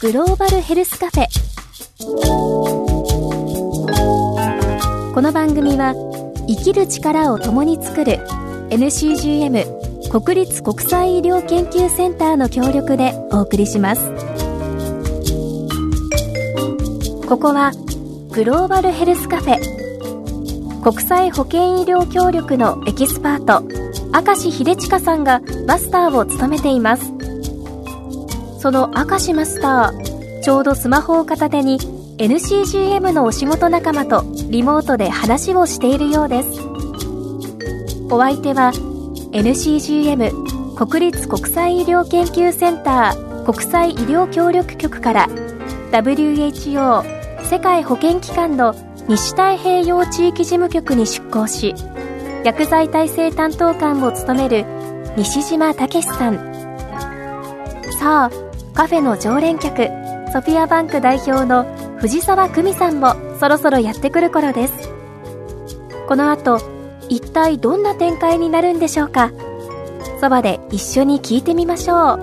グローバルヘルスカフェ。この番組は生きる力を共に作る NCGM 国立国際医療研究センターの協力でお送りします。ここはグローバルヘルスカフェ。国際保健医療協力のエキスパート明石秀親さんがマスターを務めています。その明石マスターちょうどスマホを片手に NCGM のお仕事仲間とリモートで話をしているようです。お相手は NCGM 国立国際医療研究センター国際医療協力局から WHO 世界保健機関の西太平洋地域事務局に出向し薬剤耐性担当官を務める西島武さん。さあカフェの常連客ソフィアバンク代表の藤沢久美さんもそろそろやってくる頃です。この後一体どんな展開になるんでしょうか。そばで一緒に聞いてみましょう。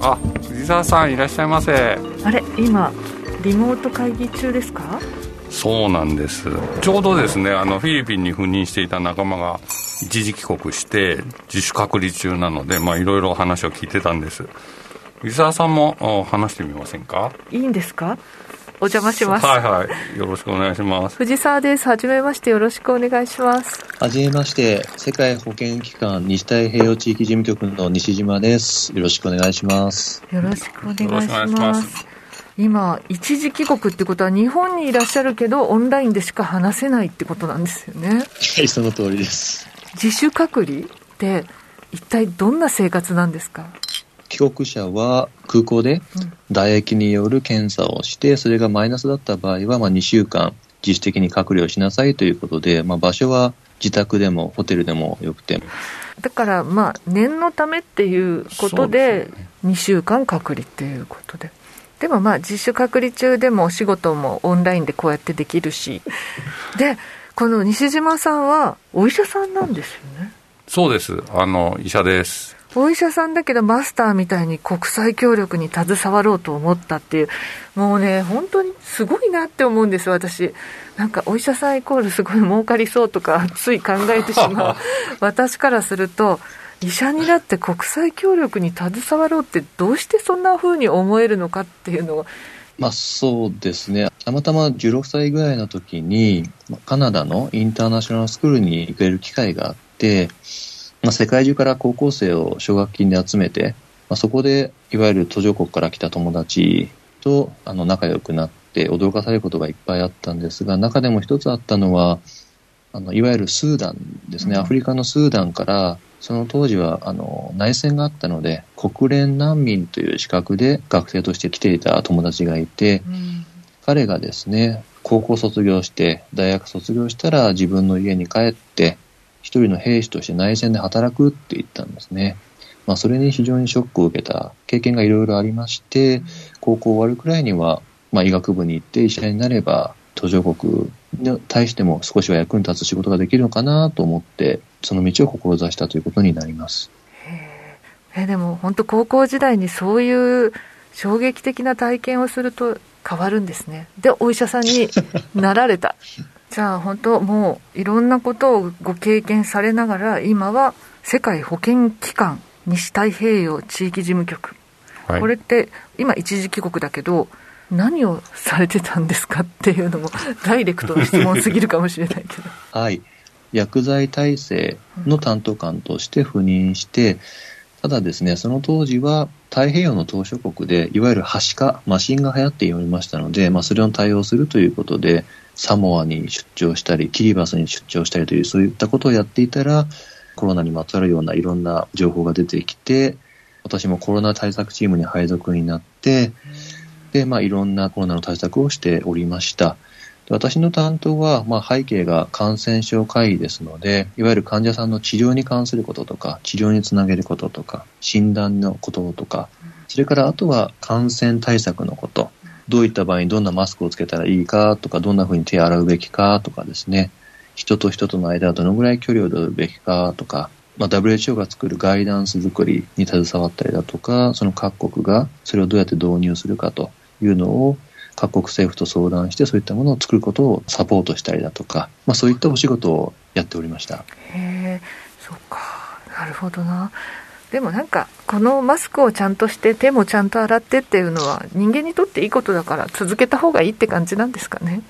あ藤沢さんいらっしゃいませ。あれ今リモート会議中ですか？そうなんです。ちょうどですねあのフィリピンに赴任していた仲間が一時帰国して自主隔離中なのでまあいろいろ話を聞いてたんです。藤沢さんも話してみませんか？いいんですか？お邪魔します。はいはい。よろしくお願いします。藤沢です。はじめまして。よろしくお願いします。はじめまして。世界保健機関西太平洋地域事務局の西島です。よろしくお願いします。よろしくお願いします今一時帰国ってことは日本にいらっしゃるけどオンラインでしか話せないってことなんですよね。はいその通りです。自主隔離って一体どんな生活なんですか？帰国者は空港で唾液による検査をして、それがマイナスだった場合は、まあ、2週間自主的に隔離をしなさいということで、まあ、場所は自宅でもホテルでもよくて。だから、まあ、念のためっていうことで、2週間隔離っていうことで。でもまあ、自主隔離中でもお仕事もオンラインでこうやってできるし。で、この西島さんはお医者さんなんですよね。そうです。あの、医者です。お医者さんだけどマスターみたいに国際協力に携わろうと思ったっていう、もうね、本当にすごいなって思うんです、私。なんかお医者さんイコールすごい儲かりそうとか、つい考えてしまう 私からすると、医者になって国際協力に携わろうってどうしてそんな風に思えるのかっていうのをまあそうですね。たまたま16歳ぐらいの時に、カナダのインターナショナルスクールに行ける機会があって、まあ、世界中から高校生を奨学金で集めて、まあ、そこでいわゆる途上国から来た友達とあの仲良くなって驚かされることがいっぱいあったんですが、中でも一つあったのは、あのいわゆるスーダンですね、アフリカのスーダンから、その当時はあの内戦があったので、国連難民という資格で学生として来ていた友達がいて、彼がですね、高校卒業して、大学卒業したら自分の家に帰って、一人の兵士として内戦で働くって言ったんですね。まあ、それに非常にショックを受けた経験がいろいろありまして、高校終わるくらいには、まあ、医学部に行って医者になれば、途上国に対しても少しは役に立つ仕事ができるのかなと思って、その道を志したということになります。えでも本当高校時代にそういう衝撃的な体験をすると変わるんですね。で、お医者さんになられた。じゃあ本当もういろんなことをご経験されながら今は世界保健機関西太平洋地域事務局、はい、これって今一時帰国だけど何をされてたんですかっていうのも ダイレクトな質問すぎるかもしれないけど。はい。薬剤耐性の担当官として赴任して、ただですねその当時は太平洋の島しょ国でいわゆるはしかマシンが流行っておりましたので、まあ、それを対応するということでサモアに出張したりキリバスに出張したりというそういったことをやっていたらコロナにまつわるようないろんな情報が出てきて私もコロナ対策チームに配属になってで、まあ、いろんなコロナの対策をしておりました。私の担当は、まあ、背景が感染症会議ですのでいわゆる患者さんの治療に関することとか治療につなげることとか診断のこととかそれからあとは感染対策のこと。どういった場合にどんなマスクをつけたらいいかとか、どんな風に手を洗うべきかとかですね、人と人との間はどのぐらい距離を取るべきかとか、まあ、WHO が作るガイダンス作りに携わったりだとか、その各国がそれをどうやって導入するかというのを各国政府と相談してそういったものを作ることをサポートしたりだとか、まあ、そういったお仕事をやっておりました。へえ、そうか。なるほどな。でもなんかこのマスクをちゃんとして手もちゃんと洗ってっていうのは人間にとっていいことだから続けた方がいいって感じなんですかね。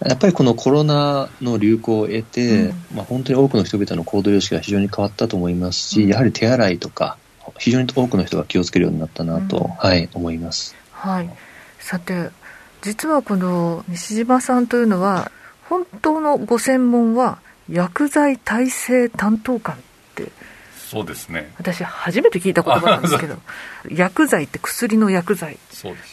やっぱりこのコロナの流行を得て、うん、まあ、本当に多くの人々の行動様式が非常に変わったと思いますし、うん、やはり手洗いとか、非常に多くの人が気をつけるようになったなと、うん、はい、思います。はい。さて、実はこの西島さんというのは、本当のご専門は薬剤耐性担当官ってそうですね。私初めて聞いた言葉なんですけど薬剤って薬の薬剤。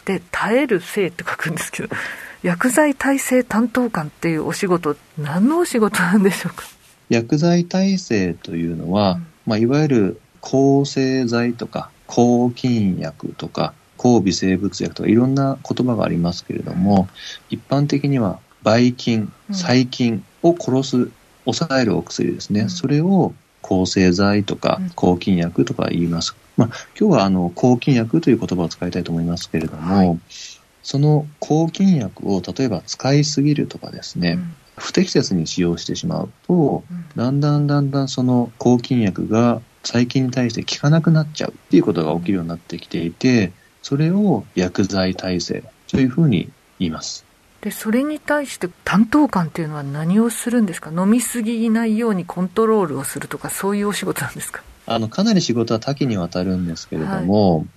で耐える性って書くんですけど薬剤耐性担当官っていうお仕事何のお仕事なんでしょうか？薬剤耐性というのは、うん、まあ、いわゆる抗生剤とか抗菌薬とか抗微生物薬とかいろんな言葉がありますけれども、一般的にはばい菌、細菌を殺す、抑えるお薬ですね。それを抗生剤とか抗菌薬とか言います。まあ、今日はあの抗菌薬という言葉を使いたいと思いますけれども、はい、その抗菌薬を例えば使いすぎるとかですね、うん、不適切に使用してしまうと、うん、だんだんだんだんその抗菌薬が細菌に対して効かなくなっちゃうっていうことが起きるようになってきていて、それを薬剤耐性というふうに言います。でそれに対して担当官っていうのは何をするんですか？飲みすぎないようにコントロールをするとかそういうお仕事なんですか？あのかなり仕事は多岐にわたるんですけれども、はい、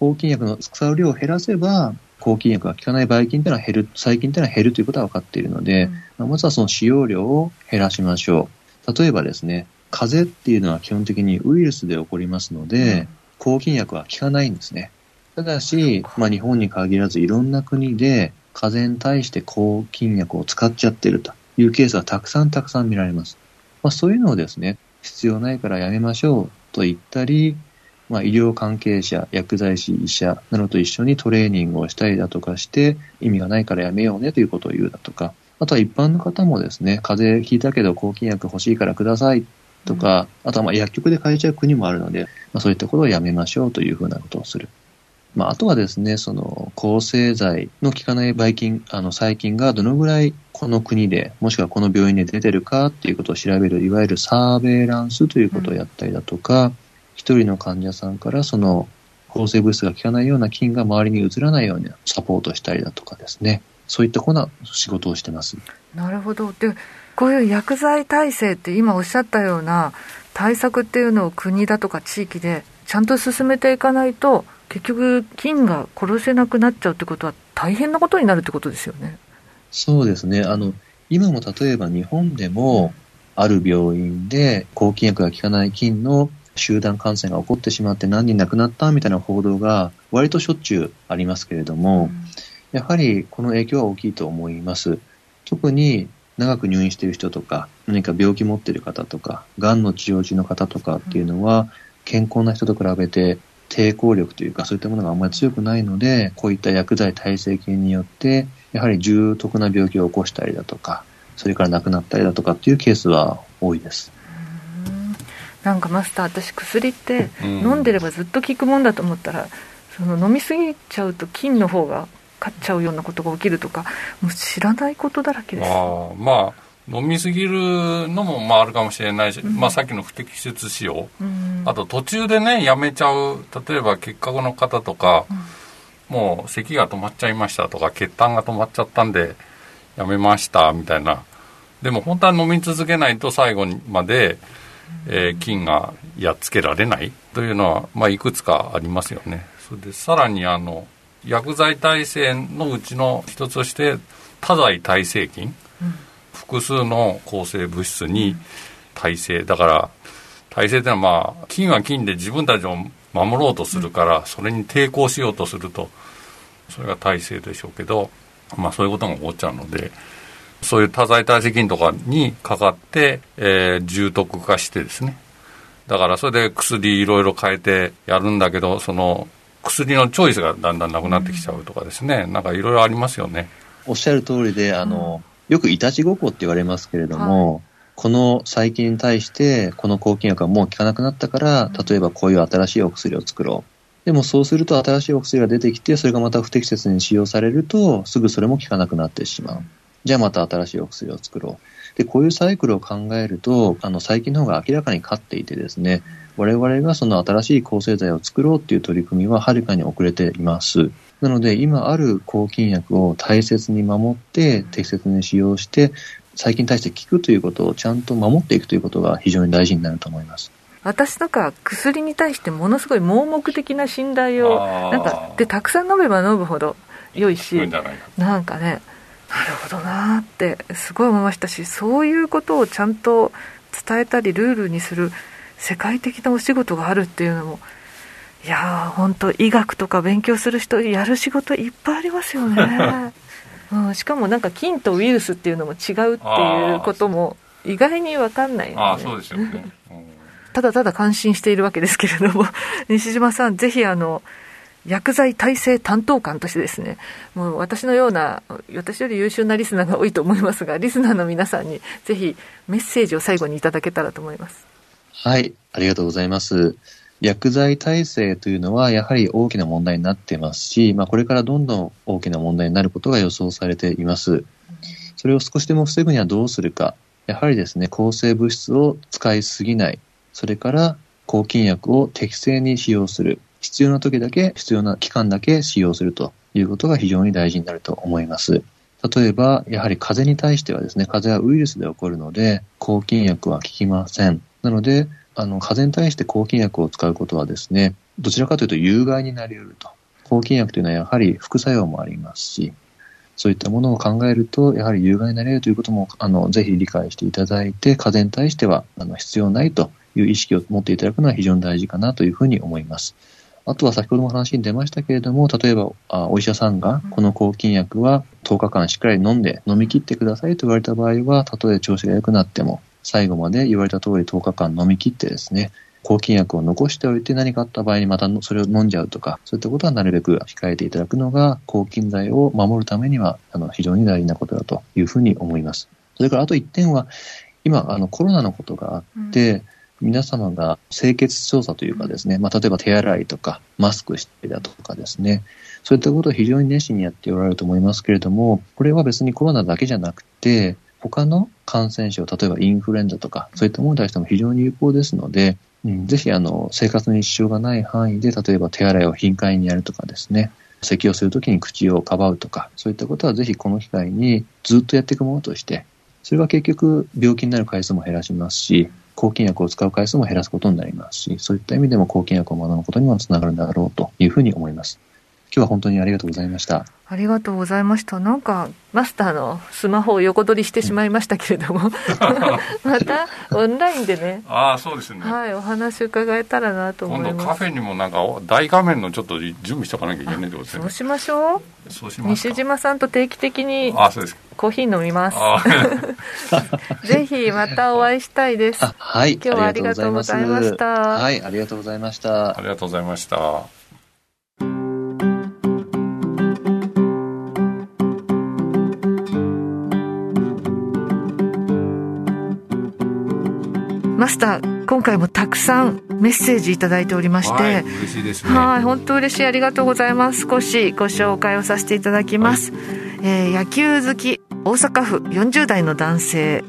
抗菌薬の使う量を減らせば抗菌薬が効かないばい菌というのは減る細菌というのは減るということは分かっているので、うん、まずはその使用量を減らしましょう。例えばですね風邪っていうのは基本的にウイルスで起こりますので、うん、抗菌薬は効かないんですね。ただし、まあ、日本に限らずいろんな国で風邪に対して抗菌薬を使っちゃってるというケースはたくさんたくさん見られます。まあ、そういうのをですね、必要ないからやめましょうと言ったり、まあ、医療関係者、薬剤師、医者などと一緒にトレーニングをしたりだとかして、意味がないからやめようねということを言うだとか、あとは一般の方もですね、風邪ひいたけど抗菌薬欲しいからくださいとか、あとはまあ薬局で買えちゃう国もあるので、まあ、そういったことをやめましょうというふうなことをする。まあ、あとはですね、その抗生剤の効かないばい菌、あの細菌がどのぐらいこの国で、もしくはこの病院で出てるかっていうことを調べる、いわゆるサーベイランスということをやったりだとか、一、うん、人の患者さんからその抗生物質が効かないような菌が周りに移らないようにサポートしたりだとかですね、そういったこな仕事をしてます。なるほど。で、こういう薬剤耐性って今おっしゃったような対策っていうのを国だとか地域でちゃんと進めていかないと結局、菌が殺せなくなっちゃうってことは、大変なことになるってことですよね。そうですね。あの、今も例えば日本でも、ある病院で抗菌薬が効かない菌の集団感染が起こってしまって何人亡くなったみたいな報道が割としょっちゅうありますけれども、うん、やはりこの影響は大きいと思います。特に長く入院している人とか、何か病気持っている方とか、癌の治療中の方とかっていうのは、健康な人と比べて抵抗力というかそういったものがあんまり強くないので、こういった薬剤耐性菌によって、やはり重篤な病気を起こしたりだとか、それから亡くなったりだとかっていうケースは多いです。なんかマスター、私薬って飲んでればずっと効くもんだと思ったら、その飲みすぎちゃうと菌の方が勝っちゃうようなことが起きるとか、もう知らないことだらけです。あまあ飲みすぎるのもまああるかもしれないし、うん、まあ、さっきの不適切使用、うん、あと途中でねやめちゃう例えば結核の方とか、うん、もう咳が止まっちゃいましたとか血痰が止まっちゃったんでやめましたみたいな。でも本当は飲み続けないと最後まで、えー、菌がやっつけられないというのは、まあ、いくつかありますよね。それでさらにあの薬剤耐性のうちの一つとして多剤耐性菌、複数の抗生物質に耐性。だから耐性っていうのはまあ菌は菌で自分たちを守ろうとするからそれに抵抗しようとするとそれが耐性でしょうけどまあそういうことが起こっちゃうのでそういう多剤耐性菌とかにかかって、えー、重篤化してですね。だからそれで薬いろいろ変えてやるんだけどその薬のチョイスがだんだんなくなってきちゃうとかですね。なんかいろいろありますよね。おっしゃる通りであの、うんよくいたちごっこって言われますけれども、この細菌に対して、この抗菌薬がもう効かなくなったから、例えばこういう新しいお薬を作ろう。でもそうすると新しいお薬が出てきて、それがまた不適切に使用されると、すぐそれも効かなくなってしまう。じゃあまた新しいお薬を作ろう。で、こういうサイクルを考えると、あの、細菌の方が明らかに勝っていてですね、我々がその新しい抗生剤を作ろうっていう取り組みははるかに遅れています。なので、今ある抗菌薬を大切に守って、適切に使用して、細菌に対して効くということをちゃんと守っていくということが非常に大事になると思います。私とか薬に対してものすごい盲目的な信頼をなんかでたくさん飲めば飲むほど良いしなんかねなるほどなーってすごい思いましたしそういうことをちゃんと伝えたりルールにする世界的なお仕事があるっていうのもいやー本当医学とか勉強する人やる仕事いっぱいありますよね、うん、しかもなんか菌とウイルスっていうのも違うっていうことも意外に分かんないよね。ああそうですよね、うん。ただただ感心しているわけですけれども 西島さんぜひあの薬剤耐性担当官としてですねもう私のような私より優秀なリスナーが多いと思いますがリスナーの皆さんにぜひメッセージを最後にいただけたらと思います。はい、ありがとうございます。薬剤耐性というのはやはり大きな問題になっていますし、まあ、これからどんどん大きな問題になることが予想されています。それを少しでも防ぐにはどうするか。やはりですね、抗生物質を使いすぎない。それから抗菌薬を適正に使用する。必要な時だけ、必要な期間だけ使用するということが非常に大事になると思います。例えば、やはり風邪に対してはですね、風邪はウイルスで起こるので、抗菌薬は効きません。なので、あの、風邪に対して抗菌薬を使うことはですね、どちらかというと有害になり得ると。抗菌薬というのはやはり副作用もありますし、そういったものを考えると、やはり有害になり得るということも、あの、ぜひ理解していただいて、風邪に対しては、あの、必要ないという意識を持っていただくのは非常に大事かなというふうに思います。あとは先ほども話に出ましたけれども、例えばあお医者さんがこの抗菌薬は10日間しっかり飲んで飲み切ってくださいと言われた場合は、たとえ調子が良くなっても、最後まで言われた通り10日間飲み切ってですね、抗菌薬を残しておいて何かあった場合にまたそれを飲んじゃうとか、そういったことはなるべく控えていただくのが抗菌剤を守るためにはあの非常に大事なことだというふうに思います。それからあと1点は、今あのコロナのことがあって、皆様が清潔調査というかですね、まあ、例えば手洗いとかマスクしてだとかですね、そういったことを非常に熱心にやっておられると思いますけれども、これは別にコロナだけじゃなくて、他の感染症、例えばインフルエンザとか、そういったものに対しても非常に有効ですので、うん、ぜひあの生活に支障がない範囲で、例えば手洗いを頻回にやるとかですね、咳をするときに口をかばうとか、そういったことはぜひこの機会にずっとやっていくものとして、それは結局病気になる回数も減らしますし、抗菌薬を使う回数も減らすことになりますし、そういった意味でも抗菌薬を学ぶことにもつながるんだろうというふうに思います。今日は本当にありがとうございました。ありがとうございました。なんか、マスターのスマホを横取りしてしまいましたけれども、またオンラインでね、ああそうですね、はい、お話伺えたらなと思います。今度カフェにもなんか大画面のちょっと準備しとかなきゃいけないってことですねそうしましょう。そうしますか西島さんと定期的にああそうですかコーヒー飲みます。ぜひまたお会いしたいです。あはい、今日はありがとうございましたはい、ありがとうございましたあ。りがとうございましたマスター、今回もたくさんメッセージいただいておりまして、はい嬉しいですねはい、本当嬉しい。ありがとうございます。少しご紹介をさせていただきます。えー野球好き、大阪府40代の男性。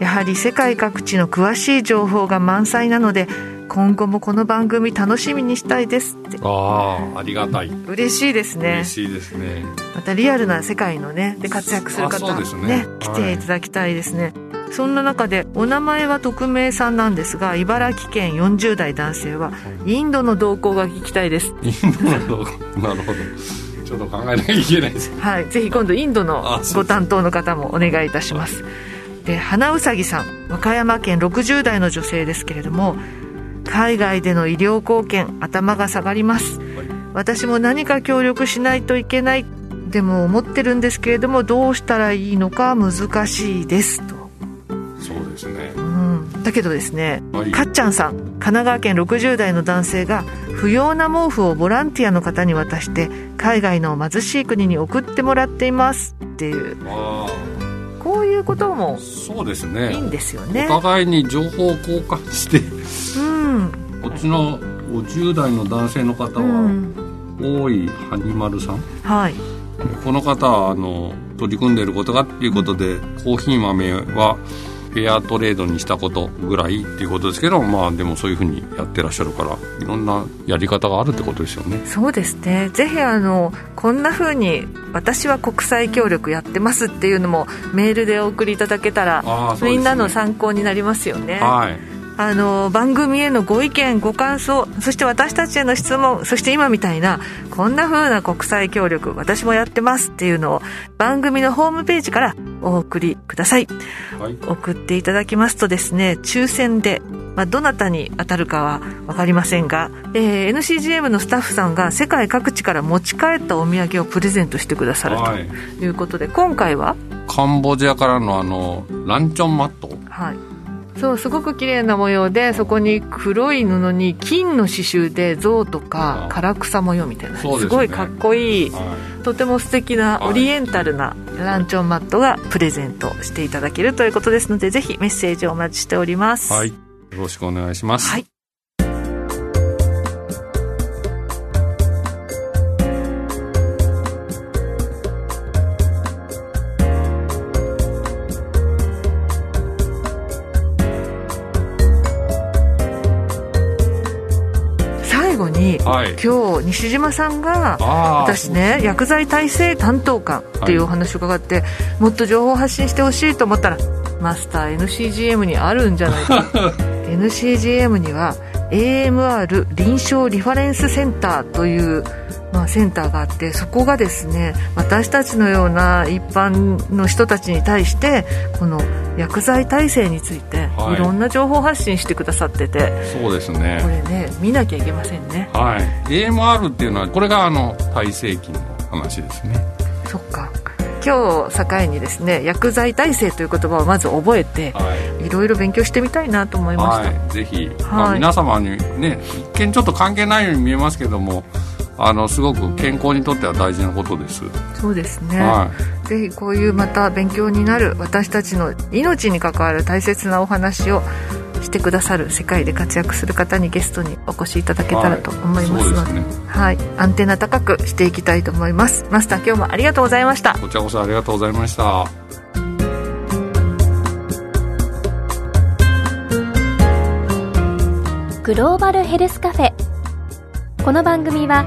やはり世界各地の詳しい情報が満載なので、今後もこの番組楽しみにしたいですって。ああありがたい嬉しいですね嬉。しいですねまたリアルな世界のね、で活躍するあ方そうですね来ていただきたいですね。そんな中でお名前は匿名さんなんですが茨城県40代男性はインドの動向が聞きたいですインドの なるほどちょっと考えなきゃいけないですはい、ぜひ今度インドのご担当の方もお願いいたします。で、花うさぎさん、和歌山県60代の女性ですけれども、海外での医療貢献、頭が下がります。私も何か協力しないといけない、でも思ってるんですけれども、どうしたらいいのか難しいです。と。ですね。うん。だけどですね、はい。かっちゃんさん神奈川県60代の男性が不要な毛布をボランティアの方に渡して海外の貧しい国に送ってもらっています。っていう。あこいうこともそうですね。いいんですよね。お互いに情報を交換してうん。こっちの50代の男性の方は、うん。大井はにまるさん？はい。この方はあの取り組んでいることがっていうことで、コーヒー豆はフェアトレードにしたことぐらいっていうことですけどまあでもそういうふうにやってらっしゃるからいろんなやり方があるってことですよね。そうですね。ぜひあのこんな風に私は国際協力やってますっていうのもメールでお送りいただけたら、ね。みんなの参考になりますよね。はい。あの番組へのご意見ご感想そして私たちへの質問そして今みたいなこんな風な国際協力私もやってますっていうのを番組のホームページからお送りください。はい。送っていただきますとですね抽選で、まあ、どなたに当たるかは分かりませんが、えー NCGM のスタッフさんが世界各地から持ち帰ったお土産をプレゼントしてくださるはい。ということで、今回は？カンボジアからのあのランチョンマット。はいそうすごく綺麗な模様でそこに黒い布に金の刺繍で象とかあ唐草模様みたいな、ね。すごいかっこいいはとても素敵なはいオリエンタルなランチョンマットがプレゼントしていただけるということですのでぜひメッセージをお待ちしております。い、はい、よろしくお願いします、はいはい。今日西島さんが私ね薬剤耐性担当官っていうお話を伺って、もっと情報を発信してほしいと思ったらマスター NCGM にあるんじゃないか。NCGM には AMR 臨床リファレンスセンターという、まあ、センターがあってそこがですね私たちのような一般の人たちに対してこの薬剤耐性についてはい。いろんな情報発信してくださってて、そうですこねれね見なきゃいけませんね。はい。AMR っていうのはこれがあの耐性菌の話ですね。そっか。今日境にですね薬剤耐性という言葉をまず覚えてはい。いろいろ勉強してみたいなと思いました、はい、ぜひ、はい。まあ、皆様にね一見ちょっと関係ないように見えますけどもあのすごく健康にとっては大事なことです、そうですね、はぜひこういうまた勉強になる私たちの命に関わる大切なお話をしてくださる世界で活躍する方にゲストにお越しいただけたらと思いますので,、そうですね。はい、アンテナ高くしていきたいと思います。マスター今日もありがとうございました。こちらこそありがとうございました。グローバルヘルスカフェ。この番組は